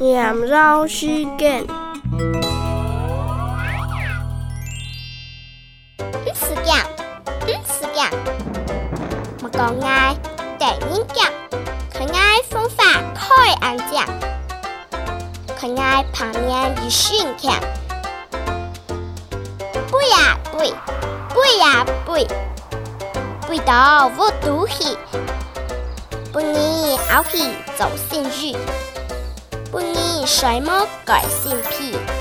念绕时间。唔是讲，唔是讲，莫讲爱第人讲，可爱方法开安讲，可爱旁边一训强，背呀背，背呀背，背到我肚皮，不你熬皮走心语，什么改性癖？